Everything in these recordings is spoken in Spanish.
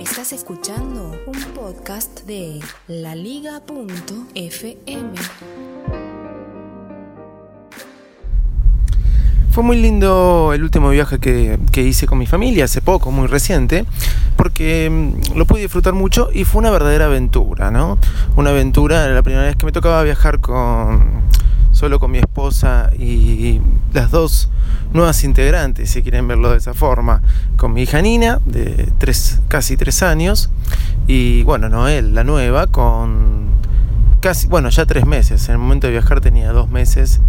Estás escuchando un podcast de laliga.fm. Fue muy lindo el último viaje que, que, hice con mi familia, hace poco, muy reciente, porque mm, lo pude disfrutar mucho y fue una verdadera aventura, ¿no? Una aventura, la primera vez que me tocaba viajar con solo con mi esposa y las dos nuevas integrantes, si quieren verlo de esa forma, con mi hija Nina, de tres, casi tres años, y bueno, Noel, la nueva, con casi, bueno, ya tres meses. En el momento de viajar tenía dos meses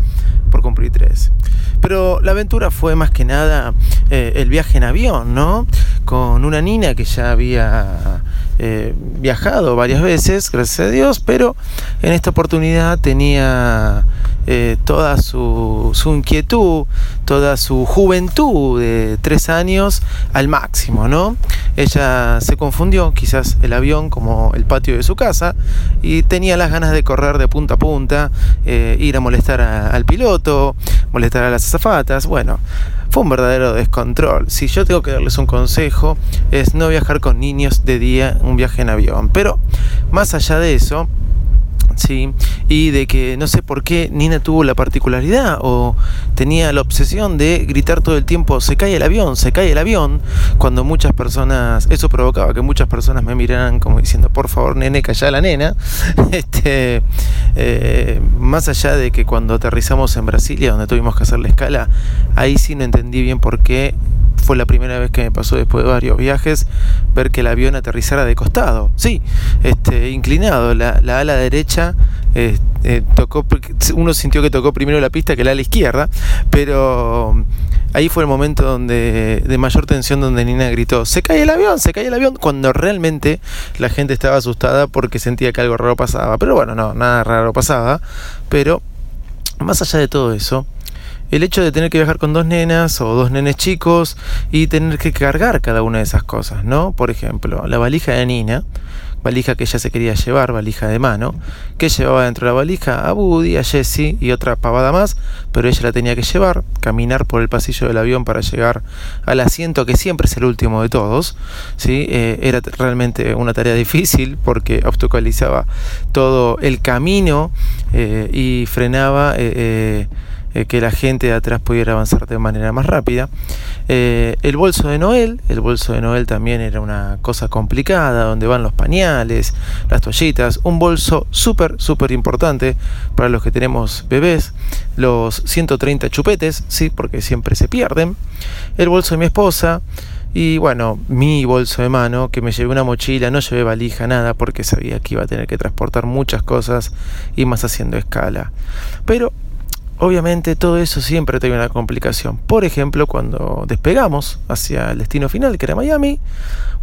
por cumplir tres. Pero la aventura fue más que nada eh, el viaje en avión, ¿no? Con una Nina que ya había eh, viajado varias veces, gracias a Dios, pero en esta oportunidad tenía eh, toda su, inquietud, toda su juventud de tres años al máximo, ¿no? Ella se confundió, quizás el avión como el patio de su casa, y tenía las ganas de correr de punta a punta, eh, ir a molestar al piloto, molestar a las azafatas, bueno. Fue un verdadero descontrol. Si yo tengo que darles un consejo, es no viajar con niños de día un viaje en avión. Pero más allá de eso, ¿sí? Y de que no sé por qué Nina tuvo la particularidad o tenía la obsesión de gritar todo el tiempo, se cae el avión, se cae el avión, cuando muchas personas, eso provocaba que muchas personas me miraran como diciendo, por favor, nene, calla la nena. este, eh, más allá de que cuando aterrizamos en Brasilia, donde tuvimos que hacer la escala, ahí sí no entendí bien por qué fue la primera vez que me pasó después de varios viajes ver que el avión aterrizara de costado. Sí, este, inclinado. La, ala derecha eh, eh, tocó, uno sintió que tocó primero la pista que la ala izquierda, pero ahí fue el momento donde de mayor tensión donde Nina gritó, se cae el avión, se cae el avión, cuando realmente la gente estaba asustada porque sentía que algo raro pasaba. Pero bueno, no, nada raro pasaba. Pero más allá de todo eso, el hecho de tener que viajar con dos nenas o dos nenes chicos y tener que cargar cada una de esas cosas, ¿no? Por ejemplo, la valija de Nina, valija que ella se quería llevar, valija de mano, que llevaba dentro de la valija a Woody, a Jessie y otra pavada más, pero ella la tenía que llevar, caminar por el pasillo del avión para llegar al asiento que siempre es el último de todos, ¿sí? Eh, era realmente una tarea difícil porque obstaculizaba todo el camino eh, y frenaba. Eh, eh, que la gente de atrás pudiera avanzar de manera más rápida. Eh, el bolso de Noel, el bolso de Noel también era una cosa complicada, donde van los pañales, las toallitas, un bolso súper, súper importante para los que tenemos bebés, los 130 chupetes, sí, porque siempre se pierden, el bolso de mi esposa, y bueno, mi bolso de mano, que me llevé una mochila, no llevé valija, nada, porque sabía que iba a tener que transportar muchas cosas y más haciendo escala. Pero obviamente todo eso siempre tiene una complicación. Por ejemplo, cuando despegamos hacia el destino final, que era Miami,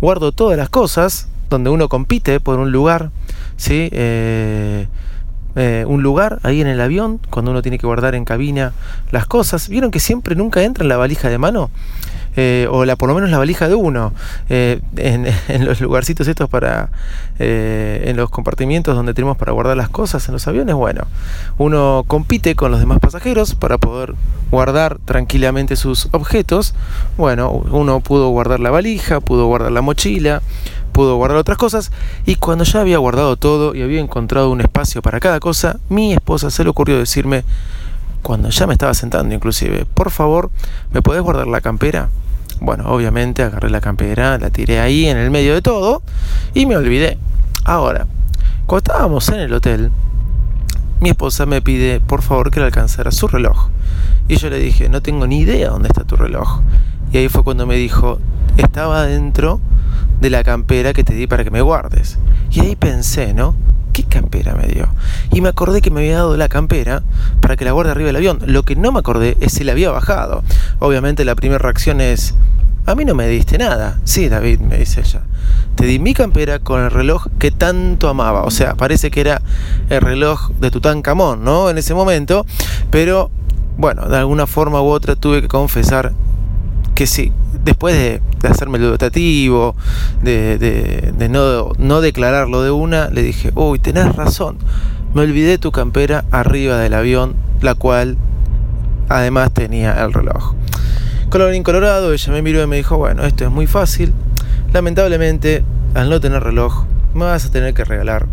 guardo todas las cosas donde uno compite por un lugar, ¿sí? Eh, eh, un lugar ahí en el avión, cuando uno tiene que guardar en cabina las cosas. ¿Vieron que siempre nunca entra en la valija de mano? Eh, o la, por lo menos la valija de uno, eh, en, los lugarcitos estos para, eh, en los compartimientos donde tenemos para guardar las cosas en los aviones, bueno, uno compite con los demás pasajeros para poder guardar tranquilamente sus objetos, bueno, uno pudo guardar la valija, pudo guardar la mochila, pudo guardar otras cosas y cuando ya había guardado todo y había encontrado un espacio para cada cosa, mi esposa se le ocurrió decirme, cuando ya me estaba sentando inclusive, por favor, ¿me podés guardar la campera? Bueno, obviamente agarré la campera, la tiré ahí en el medio de todo y me olvidé. Ahora, cuando estábamos en el hotel, mi esposa me pide por favor que le alcanzara su reloj. Y yo le dije, no tengo ni idea dónde está tu reloj. Y ahí fue cuando me dijo, estaba dentro de la campera que te di para que me guardes. Y ahí pensé, ¿no? ¿Qué campera me dio? Y me acordé que me había dado la campera para que la guarde arriba del avión. Lo que no me acordé es si la había bajado. Obviamente la primera reacción es, a mí no me diste nada. Sí, David, me dice ella. Te di mi campera con el reloj que tanto amaba. O sea, parece que era el reloj de Tutankamón, ¿no? En ese momento. Pero, bueno, de alguna forma u otra tuve que confesar que sí, después de, hacerme el dotativo, de, no, no, declararlo de una, le dije, uy, tenés razón, me olvidé tu campera arriba del avión, la cual además tenía el reloj. Colorín colorado, ella me miró y me dijo, bueno, esto es muy fácil, lamentablemente, al no tener reloj, me vas a tener que regalar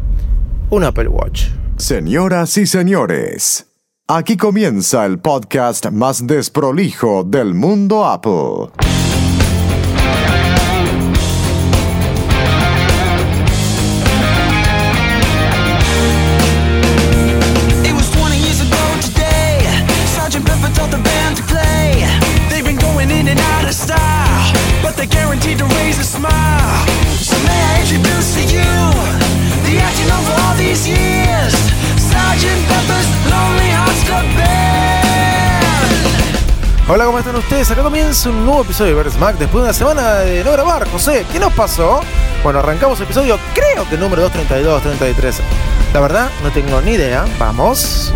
un Apple Watch. Señoras y señores, Aquí comienza el podcast más desprolijo del mundo Apple. Yeah. Hola, ¿cómo están ustedes? Acá comienza un nuevo episodio de Versmack después de una semana de no grabar. José, ¿qué nos pasó? Bueno, arrancamos el episodio, creo que número 232, 33. La verdad, no tengo ni idea. Vamos.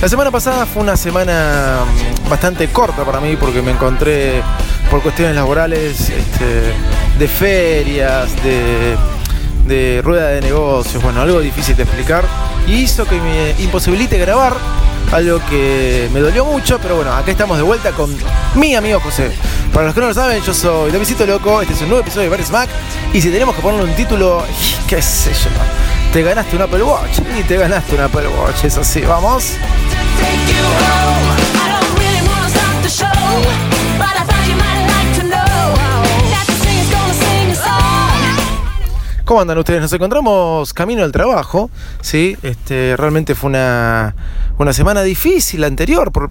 La semana pasada fue una semana mm, bastante corta para mí porque me encontré por cuestiones laborales este, de ferias, de, de rueda de negocios, bueno, algo difícil de explicar. Y hizo que me imposibilite grabar algo que me dolió mucho, pero bueno, acá estamos de vuelta con mi amigo José. Para los que no lo saben, yo soy Davidito Loco, este es un nuevo episodio de Bar Smack y si tenemos que ponerle un título, qué sé yo, te ganaste un Apple Watch. Y te ganaste un Apple Watch, es así, vamos. ¿Cómo andan ustedes? Nos encontramos camino al trabajo, ¿sí? Este, realmente fue una, una semana difícil anterior, por,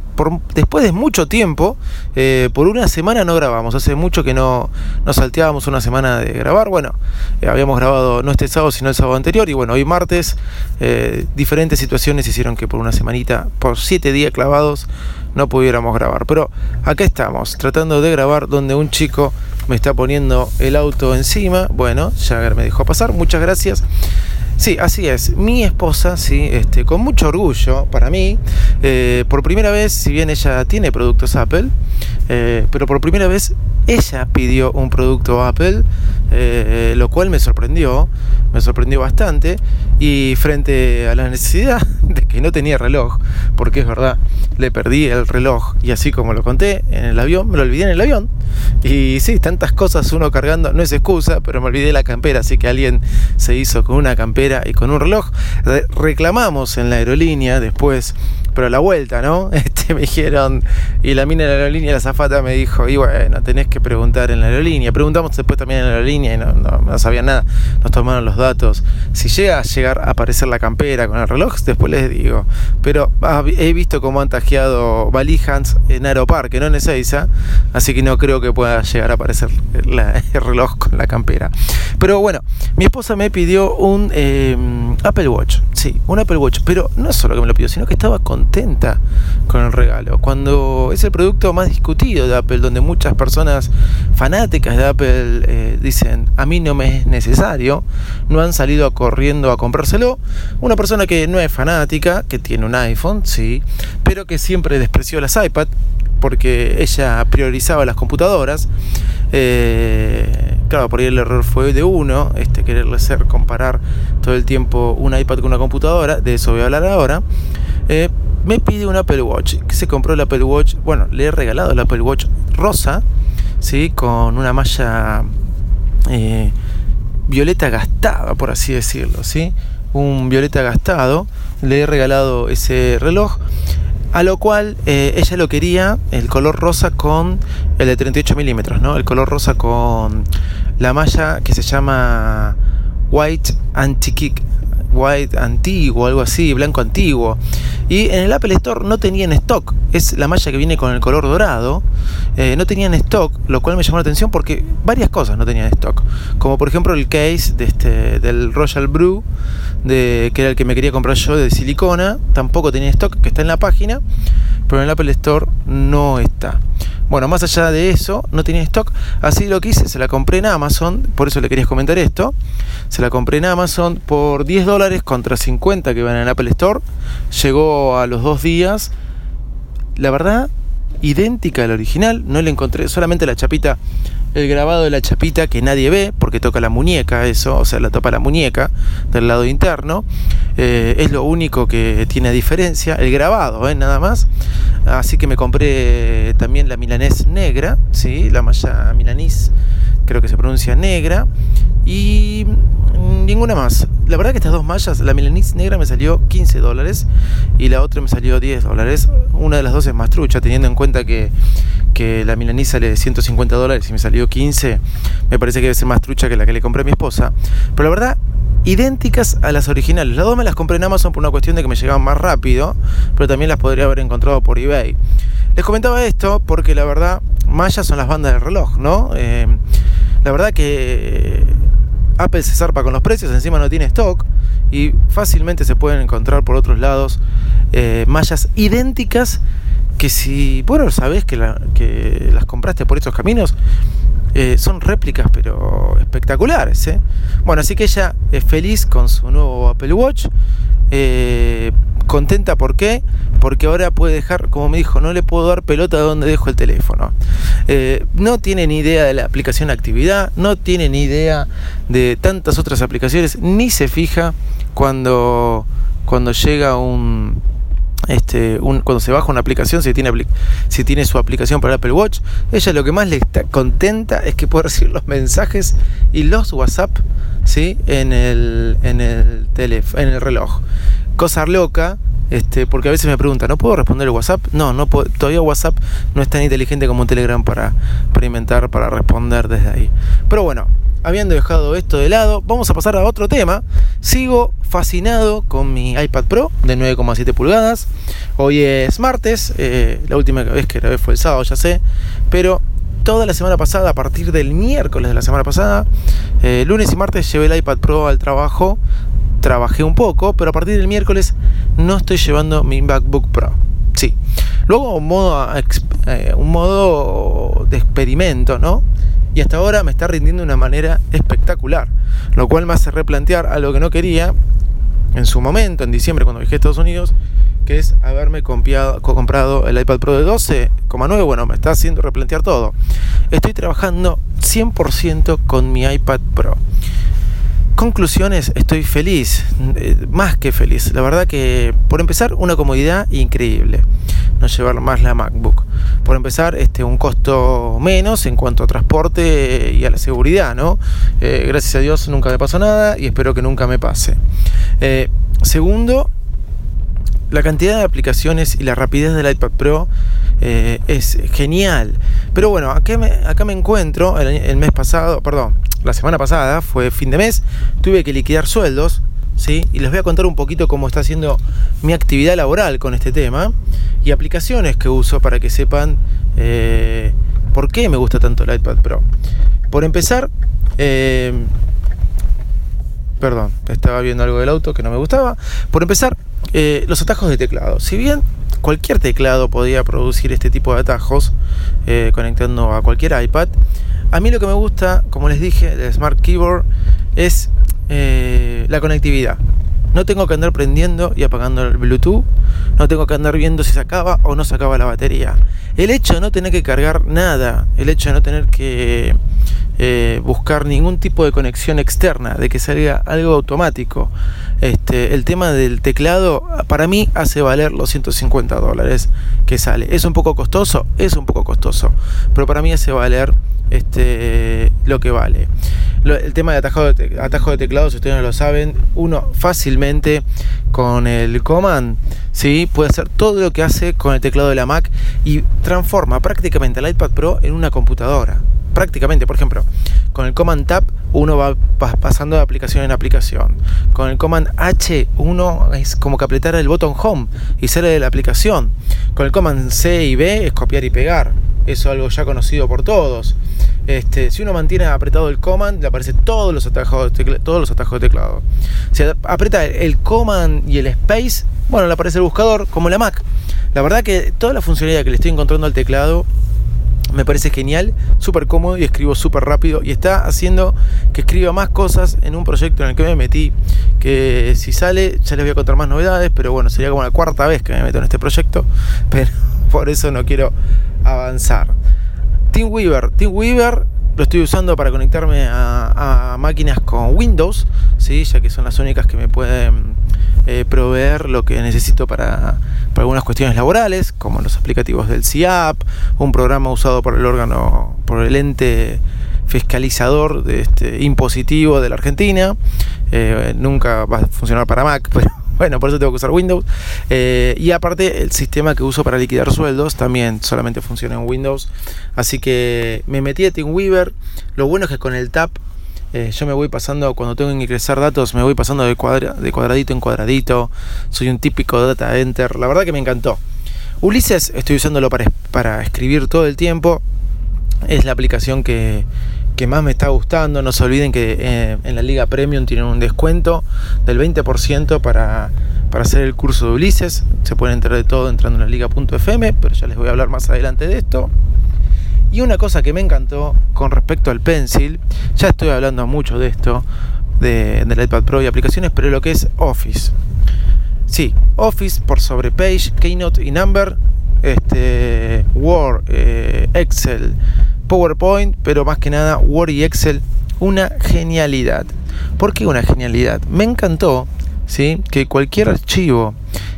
después de mucho tiempo, eh, por una semana no grabamos, hace mucho que no nos salteábamos una semana de grabar, bueno, eh, habíamos grabado no este sábado, sino el sábado anterior, y bueno, hoy martes, eh, diferentes situaciones hicieron que por una semanita, por siete días clavados, no pudiéramos grabar, pero acá estamos, tratando de grabar donde un chico me está poniendo el auto encima. Bueno, ya me dejó pasar. Muchas gracias. Sí, así es. Mi esposa, sí, este, con mucho orgullo para mí, eh, por primera vez, si bien ella tiene productos Apple, eh, pero por primera vez ella pidió un producto Apple eh, lo cual me sorprendió, me sorprendió bastante. Y frente a la necesidad de que no tenía reloj, porque es verdad, le perdí el reloj y así como lo conté en el avión, me lo olvidé en el avión. Y sí, tantas cosas uno cargando, no es excusa, pero me olvidé la campera, así que alguien se hizo con una campera y con un reloj. Re- reclamamos en la aerolínea después, pero a la vuelta, ¿no? Este, me dijeron, y la mina de la aerolínea, la zafata me dijo, y bueno, tenés que preguntar en la aerolínea. Preguntamos después también en la aerolínea y no, no, no sabían nada, nos tomaron los datos. Si llega a llegar a aparecer la campera con el reloj, después les digo. Pero he visto cómo han tajeado valijas en Aeroparque, no en Ezeiza, así que no creo que pueda llegar a aparecer el reloj con la campera. Pero bueno, mi esposa me pidió un eh, Apple Watch, sí, un Apple Watch, pero no solo que me lo pidió, sino que estaba con el regalo. Cuando es el producto más discutido de Apple, donde muchas personas fanáticas de Apple eh, dicen, a mí no me es necesario, no han salido corriendo a comprárselo. Una persona que no es fanática, que tiene un iPhone, sí, pero que siempre despreció las iPad porque ella priorizaba las computadoras. Eh, claro, por ahí el error fue de uno, este quererle hacer comparar todo el tiempo un iPad con una computadora, de eso voy a hablar ahora. Eh, me pide un Apple Watch, que se compró el Apple Watch, bueno, le he regalado el Apple Watch rosa, ¿sí? con una malla eh, violeta gastada, por así decirlo, ¿sí? Un violeta gastado, le he regalado ese reloj. A lo cual eh, ella lo quería, el color rosa con el de 38 milímetros, ¿no? El color rosa con la malla que se llama White Antique, White Antiguo, algo así, blanco antiguo. Y en el Apple Store no tenía en stock, es la malla que viene con el color dorado, eh, no tenía en stock, lo cual me llamó la atención porque varias cosas no tenían en stock. Como por ejemplo el case de este, del Royal Brew, de, que era el que me quería comprar yo de silicona, tampoco tenía stock, que está en la página, pero en el Apple Store no está. Bueno, más allá de eso, no tenía stock, así lo que hice, se la compré en Amazon, por eso le quería comentar esto, se la compré en Amazon por 10 dólares contra 50 que van en Apple Store, llegó a los dos días, la verdad, idéntica al original, no le encontré solamente la chapita, el grabado de la chapita que nadie ve, porque toca la muñeca, eso, o sea, la topa la muñeca del lado interno, eh, es lo único que tiene diferencia, el grabado, ¿eh? nada más. Así que me compré también la milanés negra, ¿sí? la malla milanís, creo que se pronuncia negra, y ninguna más. La verdad que estas dos mallas, la milanís negra me salió 15 dólares y la otra me salió 10 dólares. Una de las dos es más trucha, teniendo en cuenta que, que la milanís sale de 150 dólares y me salió 15, me parece que debe ser más trucha que la que le compré a mi esposa. Pero la verdad, idénticas a las originales. Las dos me las compré en Amazon por una cuestión de que me llegaban más rápido, pero también las podría haber encontrado por eBay. Les comentaba esto porque la verdad, mallas son las bandas del reloj, ¿no? Eh, la verdad que Apple se zarpa con los precios, encima no tiene stock y fácilmente se pueden encontrar por otros lados eh, mallas idénticas que si, bueno, sabes que las compraste por estos caminos, eh, son réplicas pero espectaculares. ¿eh? Bueno, así que ella es feliz con su nuevo Apple Watch. eh, contenta, ¿por qué? Porque ahora puede dejar, como me dijo, no le puedo dar pelota de donde dejo el teléfono. No tiene ni idea de la aplicación actividad, no tiene ni idea de tantas otras aplicaciones, ni se fija cuando, cuando llega un, este, un- cuando se baja una aplicación, si tiene, su aplicación para Apple Watch, ella lo que más le está contenta es que puede recibir los mensajes y los WhatsApp ¿sí? en, el, en, el en el reloj. Cosa loca, este, porque a veces me preguntan, ¿no puedo responder el WhatsApp? No, no todavía WhatsApp no es tan inteligente como Telegram para, para inventar, para responder desde ahí. Pero bueno, habiendo dejado esto de lado, vamos a pasar a otro tema. Sigo fascinado con mi iPad Pro de 9,7 pulgadas. Hoy es martes, eh, la última vez que grabé fue el sábado, ya sé, pero toda la semana pasada, a partir del miércoles de la semana pasada, eh, lunes y martes llevé el iPad Pro al trabajo, trabajé un poco, pero a partir del miércoles no estoy llevando mi MacBook Pro. Sí. Luego un modo, eh, un modo de experimento, ¿no? Y hasta ahora me está rindiendo de una manera espectacular. Lo cual me hace replantear algo que no quería en su momento, en diciembre, cuando viajé a Estados Unidos, que es haberme comprado el iPad Pro de 12,9. Bueno, me está haciendo replantear todo. Estoy trabajando 100% con mi iPad Pro. Conclusiones, estoy feliz, eh, más que feliz. La verdad que, por empezar, una comodidad increíble. No llevar más la MacBook. Por empezar, este, un costo menos en cuanto a transporte y a la seguridad, ¿no? Eh, gracias a Dios nunca me pasó nada y espero que nunca me pase. Eh, segundo, la cantidad de aplicaciones y la rapidez del iPad Pro es genial. Pero bueno, acá me, me encuentro el, el mes pasado, perdón, la semana pasada, fue fin de mes, tuve que liquidar sueldos, ¿sí? Y les voy a contar un poquito cómo está haciendo mi actividad laboral con este tema y aplicaciones que uso para que sepan eh, por qué me gusta tanto el iPad Pro. Por empezar, eh, perdón, estaba viendo algo del auto que no me gustaba. Por empezar, eh, los atajos de teclado. Si bien cualquier teclado podía producir este tipo de atajos conectando a cualquier iPad, a mí lo que me gusta, como les dije, del Smart Keyboard es la conectividad. No tengo que andar prendiendo y apagando el Bluetooth. No tengo que andar viendo si se acaba o no se acaba la batería. El hecho de no tener que cargar nada, el hecho de no tener que eh, buscar ningún tipo de conexión externa, de que salga algo automático. Este, el tema del teclado para mí hace valer los 150 dólares que sale. ¿Es un poco costoso? Es un poco costoso. Pero para mí hace valer este, lo que vale. El tema de atajo, de atajo de teclado, si ustedes no lo saben, uno fácilmente con el command ¿sí? puede hacer todo lo que hace con el teclado de la Mac y transforma prácticamente el iPad Pro en una computadora. Prácticamente, por ejemplo, con el Command Tab uno va pasando de aplicación en aplicación. Con el Command H uno es como que apretar el botón Home y sale de la aplicación. Con el Command C y B es copiar y pegar. Eso es algo ya conocido por todos. Este, si uno mantiene apretado el command, le aparecen todos los atajos de teclado, todos los atajos de teclado. Si aprieta el command y el space, bueno, le aparece el buscador como la Mac. La verdad que toda la funcionalidad que le estoy encontrando al teclado me parece genial, súper cómodo y escribo súper rápido y está haciendo que escriba más cosas en un proyecto en el que me metí, que si sale ya les voy a contar más novedades, pero bueno, sería como la cuarta vez que me meto en este proyecto, pero por eso no quiero avanzar. TeamWeaver. TeamWeaver lo estoy usando para conectarme a, máquinas con Windows, ¿sí? ya que son las únicas que me pueden eh, proveer lo que necesito para, algunas cuestiones laborales, como los aplicativos del CIAP, un programa usado por el órgano, por el ente fiscalizador de este impositivo de la Argentina. Eh, nunca va a funcionar para Mac, pero bueno, por eso tengo que usar Windows. Eh, y aparte, el sistema que uso para liquidar sueldos también solamente funciona en Windows. Así que me metí a TeamWeaver. Lo bueno es que con el Tap eh, yo me voy pasando, cuando tengo que ingresar datos, me voy pasando de, de cuadradito en cuadradito. Soy un típico data enter. La verdad que me encantó. Ulises estoy usándolo para, para escribir todo el tiempo. Es la aplicación que, que más me está gustando. No se olviden que eh, en la Liga Premium tienen un descuento del 20% para, para hacer el curso de Ulises. Se pueden enterar de todo entrando en la liga.fm, pero ya les voy a hablar más adelante de esto. Y una cosa que me encantó con respecto al Pencil, ya estoy hablando mucho de esto, de, del iPad Pro y aplicaciones, pero lo que es Office. Sí, Office por sobre Page, Keynote y Number, este, Word, eh, Excel, PowerPoint, pero más que nada Word y Excel, una genialidad. ¿Por qué una genialidad? Me encantó ¿sí? que cualquier archivo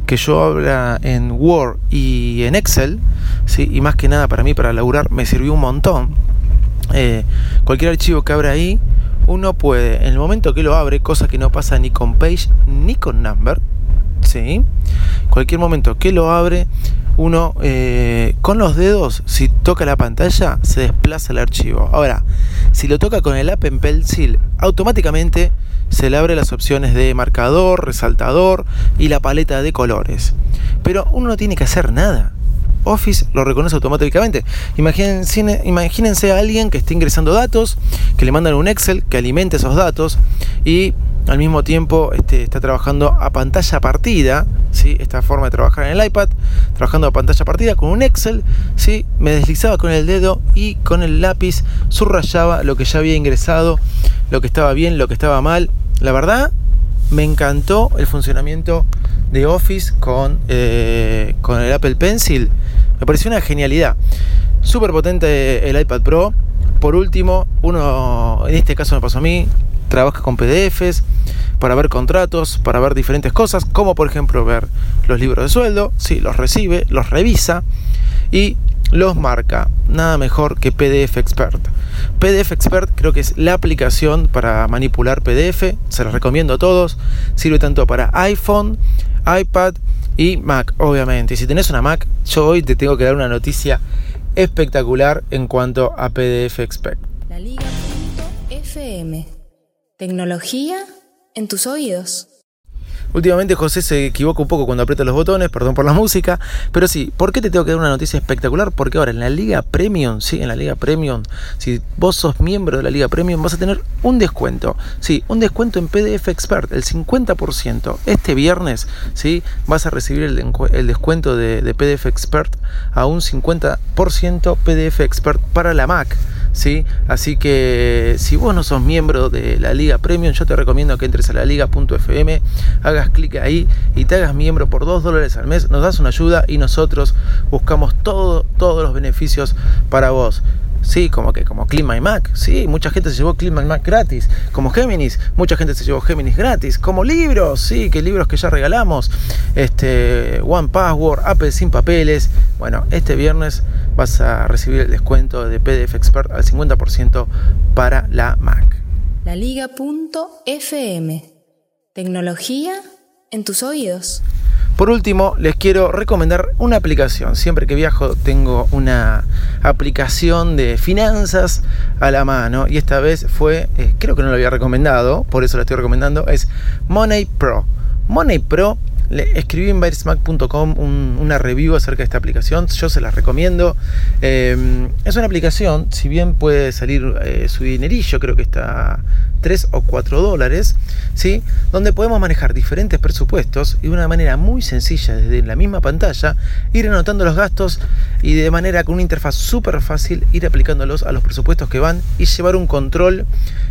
que yo habla en Word y en Excel, ¿sí? y más que nada para mí, para laburar, me sirvió un montón. Eh, cualquier archivo que abra ahí, uno puede, en el momento que lo abre, cosa que no pasa ni con Page ni con Number, ¿sí? cualquier momento que lo abre, uno eh, con los dedos, si toca la pantalla, se desplaza el archivo. Ahora, si lo toca con el Apple Pencil, automáticamente se le abre las opciones de marcador, resaltador y la paleta de colores. Pero uno no tiene que hacer nada. Office lo reconoce automáticamente. Imagínense, imagínense a alguien que esté ingresando datos, que le mandan un Excel que alimente esos datos y al mismo tiempo este, está trabajando a pantalla partida, ¿sí? esta forma de trabajar en el iPad, trabajando a pantalla partida con un Excel, ¿sí? me deslizaba con el dedo y con el lápiz subrayaba lo que ya había ingresado, lo que estaba bien, lo que estaba mal. La verdad, me encantó el funcionamiento de Office con, eh, con el Apple Pencil. Me pareció una genialidad. Súper potente el iPad Pro por último, uno, en este caso me pasó a mí, trabaja con PDFs para ver contratos, para ver diferentes cosas, como por ejemplo ver los libros de sueldo, sí, los recibe, los revisa y los marca. Nada mejor que PDF Expert. PDF Expert creo que es la aplicación para manipular PDF, se los recomiendo a todos, sirve tanto para iPhone, iPad y Mac, obviamente. Y si tenés una Mac, yo hoy te tengo que dar una noticia espectacular en cuanto a PDF Expert. La Liga.fm. Tecnología en tus oídos. Últimamente José se equivoca un poco cuando aprieta los botones, perdón por la música, pero sí, ¿por qué te tengo que dar una noticia espectacular? Porque ahora en la Liga Premium, sí, en la Liga Premium, si vos sos miembro de la Liga Premium, vas a tener un descuento, sí, un descuento en PDF Expert, el 50%. Este viernes, sí, vas a recibir el, descuento de, de PDF Expert a un 50% PDF Expert para la Mac. ¿Sí? Así que si vos no sos miembro de la Liga Premium, yo te recomiendo que entres a la liga.fm, hagas clic ahí y te hagas miembro por 2 dólares al mes, nos das una ayuda y nosotros buscamos todo, todos los beneficios para vos. Sí, como que como Clean My Mac, sí, mucha gente se llevó Clean My Mac gratis, como Géminis, mucha gente se llevó Géminis gratis, como libros, sí, que libros que ya regalamos, este One Password, Apple sin papeles. Bueno, este viernes vas a recibir el descuento de PDF Expert al 50% para la Mac. La Liga.fm. Tecnología en tus oídos. Por último, les quiero recomendar una aplicación. Siempre que viajo tengo una aplicación de finanzas a la mano y esta vez fue, eh, creo que no lo había recomendado, por eso la estoy recomendando, es Money Pro. Money Pro, le escribí en byresmack.com un- una review acerca de esta aplicación, yo se las recomiendo. Eh, es una aplicación, si bien puede salir eh, su dinerillo, creo que está 3 o 4 dólares, ¿sí? donde podemos manejar diferentes presupuestos y de una manera muy sencilla desde la misma pantalla ir anotando los gastos y de manera con una interfaz súper fácil ir aplicándolos a los presupuestos que van y llevar un control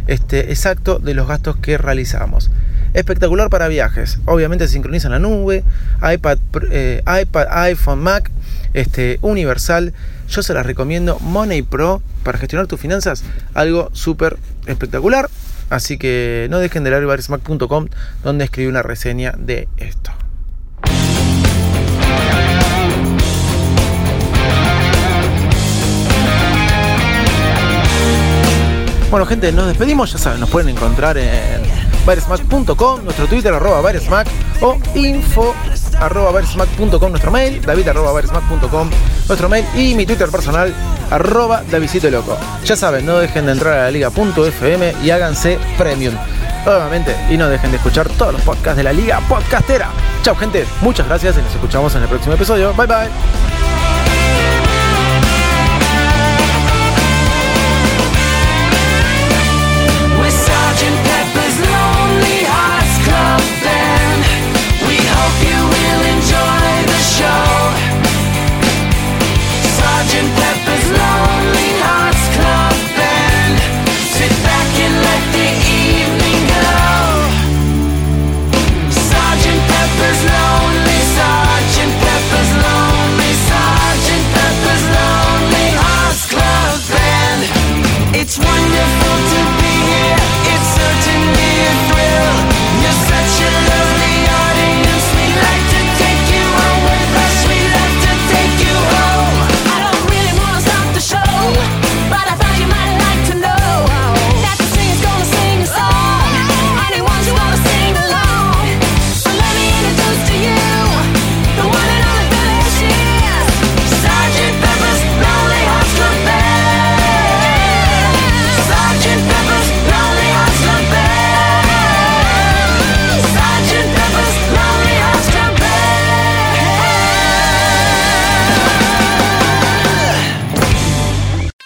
este, exacto de los gastos que realizamos. Espectacular para viajes. Obviamente se sincroniza en la nube, iPad, eh, iPad, iPhone, Mac, este, universal. Yo se las recomiendo. Money Pro para gestionar tus finanzas, algo súper espectacular. Así que no dejen de leer baresmac.com donde escribí una reseña de esto. Bueno, gente, nos despedimos. Ya saben, nos pueden encontrar en baresmac.com, nuestro Twitter, arroba baresmac, o info arroba baresmac.com, nuestro mail, david arroba baresmac.com, nuestro mail, y mi Twitter personal, arroba davidcito loco. Ya saben, no dejen de entrar a la liga.fm y háganse premium. Nuevamente, y no dejen de escuchar todos los podcasts de la Liga Podcastera. Chao, gente, muchas gracias y nos escuchamos en el próximo episodio. Bye bye.